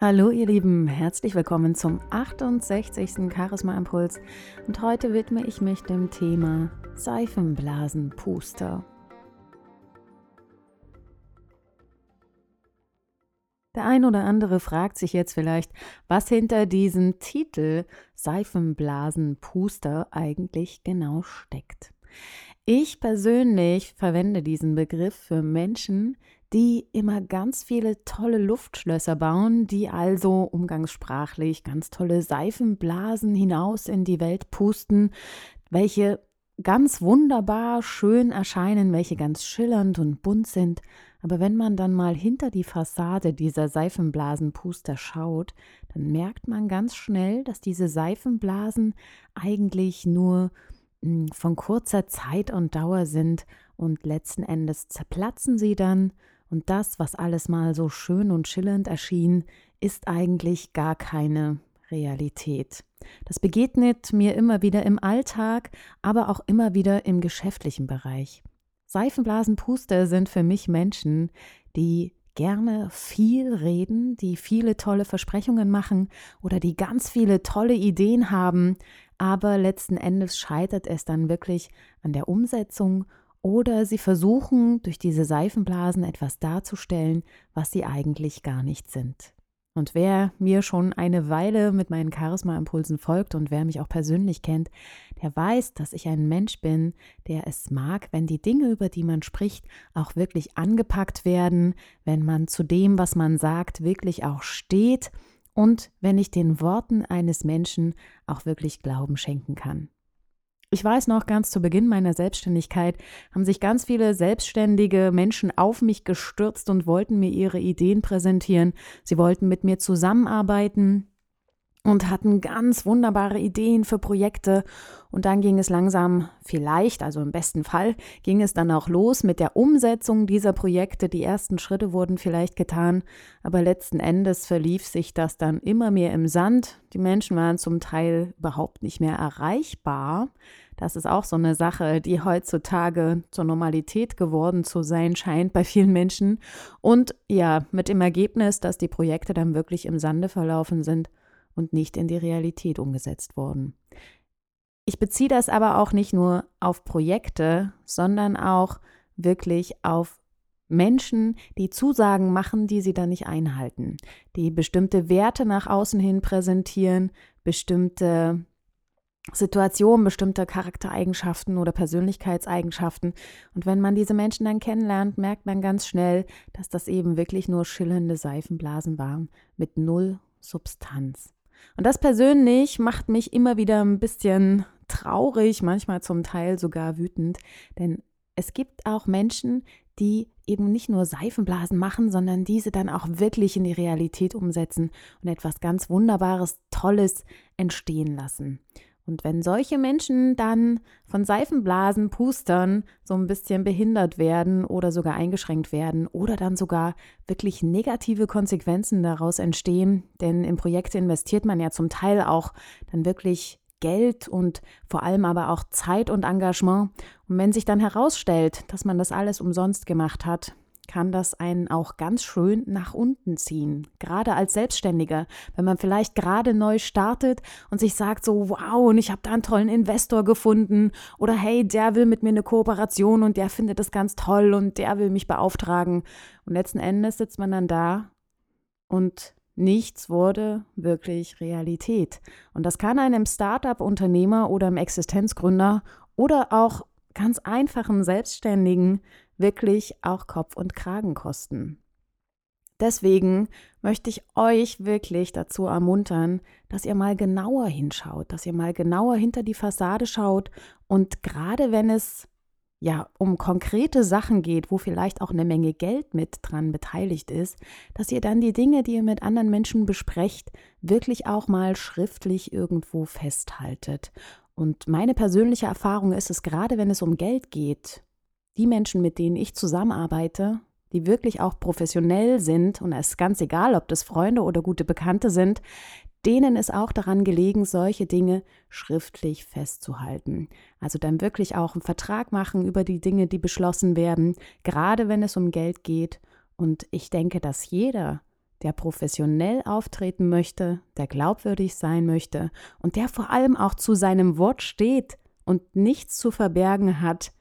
Hallo ihr Lieben, herzlich willkommen zum 68. Charisma Impuls und heute widme ich mich dem Thema Seifenblasenpuster. Der ein oder andere fragt sich jetzt vielleicht, was hinter diesem Titel Seifenblasenpuster eigentlich genau steckt. Ich persönlich verwende diesen Begriff für Menschen, die immer ganz viele tolle Luftschlösser bauen, die also umgangssprachlich ganz tolle Seifenblasen hinaus in die Welt pusten, welche ganz wunderbar schön erscheinen, welche ganz schillernd und bunt sind. Aber wenn man dann mal hinter die Fassade dieser Seifenblasenpuster schaut, dann merkt man ganz schnell, dass diese Seifenblasen eigentlich nur hm, von kurzer Zeit und Dauer sind und letzten Endes zerplatzen sie dann und das, was alles mal so schön und schillernd erschien, ist eigentlich gar keine Realität. Das begegnet mir immer wieder im Alltag, aber auch immer wieder im geschäftlichen Bereich. Seifenblasenpuster sind für mich Menschen, die gerne viel reden, die viele tolle Versprechungen machen oder die ganz viele tolle Ideen haben, aber letzten Endes scheitert es dann wirklich an der Umsetzung oder sie versuchen durch diese Seifenblasen etwas darzustellen, was sie eigentlich gar nicht sind. Und wer mir schon eine Weile mit meinen Charisma-Impulsen folgt und wer mich auch persönlich kennt, der weiß, dass ich ein Mensch bin, der es mag, wenn die Dinge, über die man spricht, auch wirklich angepackt werden, wenn man zu dem, was man sagt, wirklich auch steht und wenn ich den Worten eines Menschen auch wirklich Glauben schenken kann. Ich weiß noch, ganz zu Beginn meiner Selbstständigkeit haben sich ganz viele selbstständige Menschen auf mich gestürzt und wollten mir ihre Ideen präsentieren. Sie wollten mit mir zusammenarbeiten und hatten ganz wunderbare Ideen für Projekte. Und dann ging es langsam, vielleicht, also im besten Fall, ging es dann auch los mit der Umsetzung dieser Projekte. Die ersten Schritte wurden vielleicht getan, aber letzten Endes verlief sich das dann immer mehr im Sand. Die Menschen waren zum Teil überhaupt nicht mehr erreichbar. Das ist auch so eine Sache, die heutzutage zur Normalität geworden zu sein scheint bei vielen Menschen. Und ja, mit dem Ergebnis, dass die Projekte dann wirklich im Sande verlaufen sind und nicht in die Realität umgesetzt wurden. Ich beziehe das aber auch nicht nur auf Projekte, sondern auch wirklich auf Menschen, die Zusagen machen, die sie dann nicht einhalten, die bestimmte Werte nach außen hin präsentieren, bestimmte Situationen, bestimmte Charaktereigenschaften oder Persönlichkeitseigenschaften. Und wenn man diese Menschen dann kennenlernt, merkt man ganz schnell, dass das eben wirklich nur schillernde Seifenblasen waren mit null Substanz. Und das persönlich macht mich immer wieder ein bisschen traurig, manchmal zum Teil sogar wütend, denn es gibt auch Menschen, die eben nicht nur Seifenblasen machen, sondern diese dann auch wirklich in die Realität umsetzen und etwas ganz Wunderbares, Tolles entstehen lassen. Und wenn solche Menschen dann von Seifenblasen, Pustern so ein bisschen behindert werden oder sogar eingeschränkt werden oder dann sogar wirklich negative Konsequenzen daraus entstehen, denn in Projekte investiert man ja zum Teil auch dann wirklich Geld und vor allem aber auch Zeit und Engagement. Und wenn sich dann herausstellt, dass man das alles umsonst gemacht hat, kann das einen auch ganz schön nach unten ziehen. Gerade als Selbstständiger, wenn man vielleicht gerade neu startet und sich sagt so, wow, und ich habe da einen tollen Investor gefunden oder hey, der will mit mir eine Kooperation und der findet das ganz toll und der will mich beauftragen. Und letzten Endes sitzt man dann da und nichts wurde wirklich Realität. Und das kann einem Startup-Unternehmer oder einem Existenzgründer oder auch ganz einfachen Selbstständigen wirklich auch Kopf und Kragen kosten. Deswegen möchte ich euch wirklich dazu ermuntern, dass ihr mal genauer hinschaut, dass ihr mal genauer hinter die Fassade schaut und gerade wenn es ja um konkrete Sachen geht, wo vielleicht auch eine Menge Geld mit dran beteiligt ist, dass ihr dann die Dinge, die ihr mit anderen Menschen besprecht, wirklich auch mal schriftlich irgendwo festhaltet. Und meine persönliche Erfahrung ist es gerade, wenn es um Geld geht, die Menschen, mit denen ich zusammenarbeite, die wirklich auch professionell sind, und es ist ganz egal, ob das Freunde oder gute Bekannte sind, denen ist auch daran gelegen, solche Dinge schriftlich festzuhalten. Also dann wirklich auch einen Vertrag machen über die Dinge, die beschlossen werden, gerade wenn es um Geld geht. Und ich denke, dass jeder, der professionell auftreten möchte, der glaubwürdig sein möchte und der vor allem auch zu seinem Wort steht und nichts zu verbergen hat,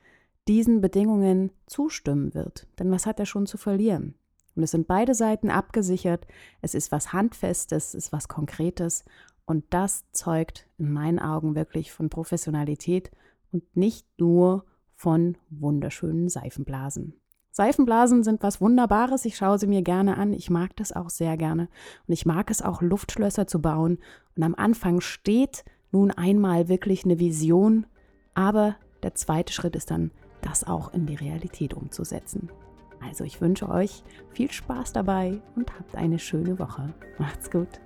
diesen Bedingungen zustimmen wird. Denn was hat er schon zu verlieren? Und es sind beide Seiten abgesichert. Es ist was Handfestes, es ist was Konkretes. Und das zeugt in meinen Augen wirklich von Professionalität und nicht nur von wunderschönen Seifenblasen. Seifenblasen sind was Wunderbares. Ich schaue sie mir gerne an. Ich mag das auch sehr gerne. Und ich mag es auch, Luftschlösser zu bauen. Und am Anfang steht nun einmal wirklich eine Vision. Aber der zweite Schritt ist dann, das auch in die Realität umzusetzen. Also ich wünsche euch viel Spaß dabei und habt eine schöne Woche. Macht's gut.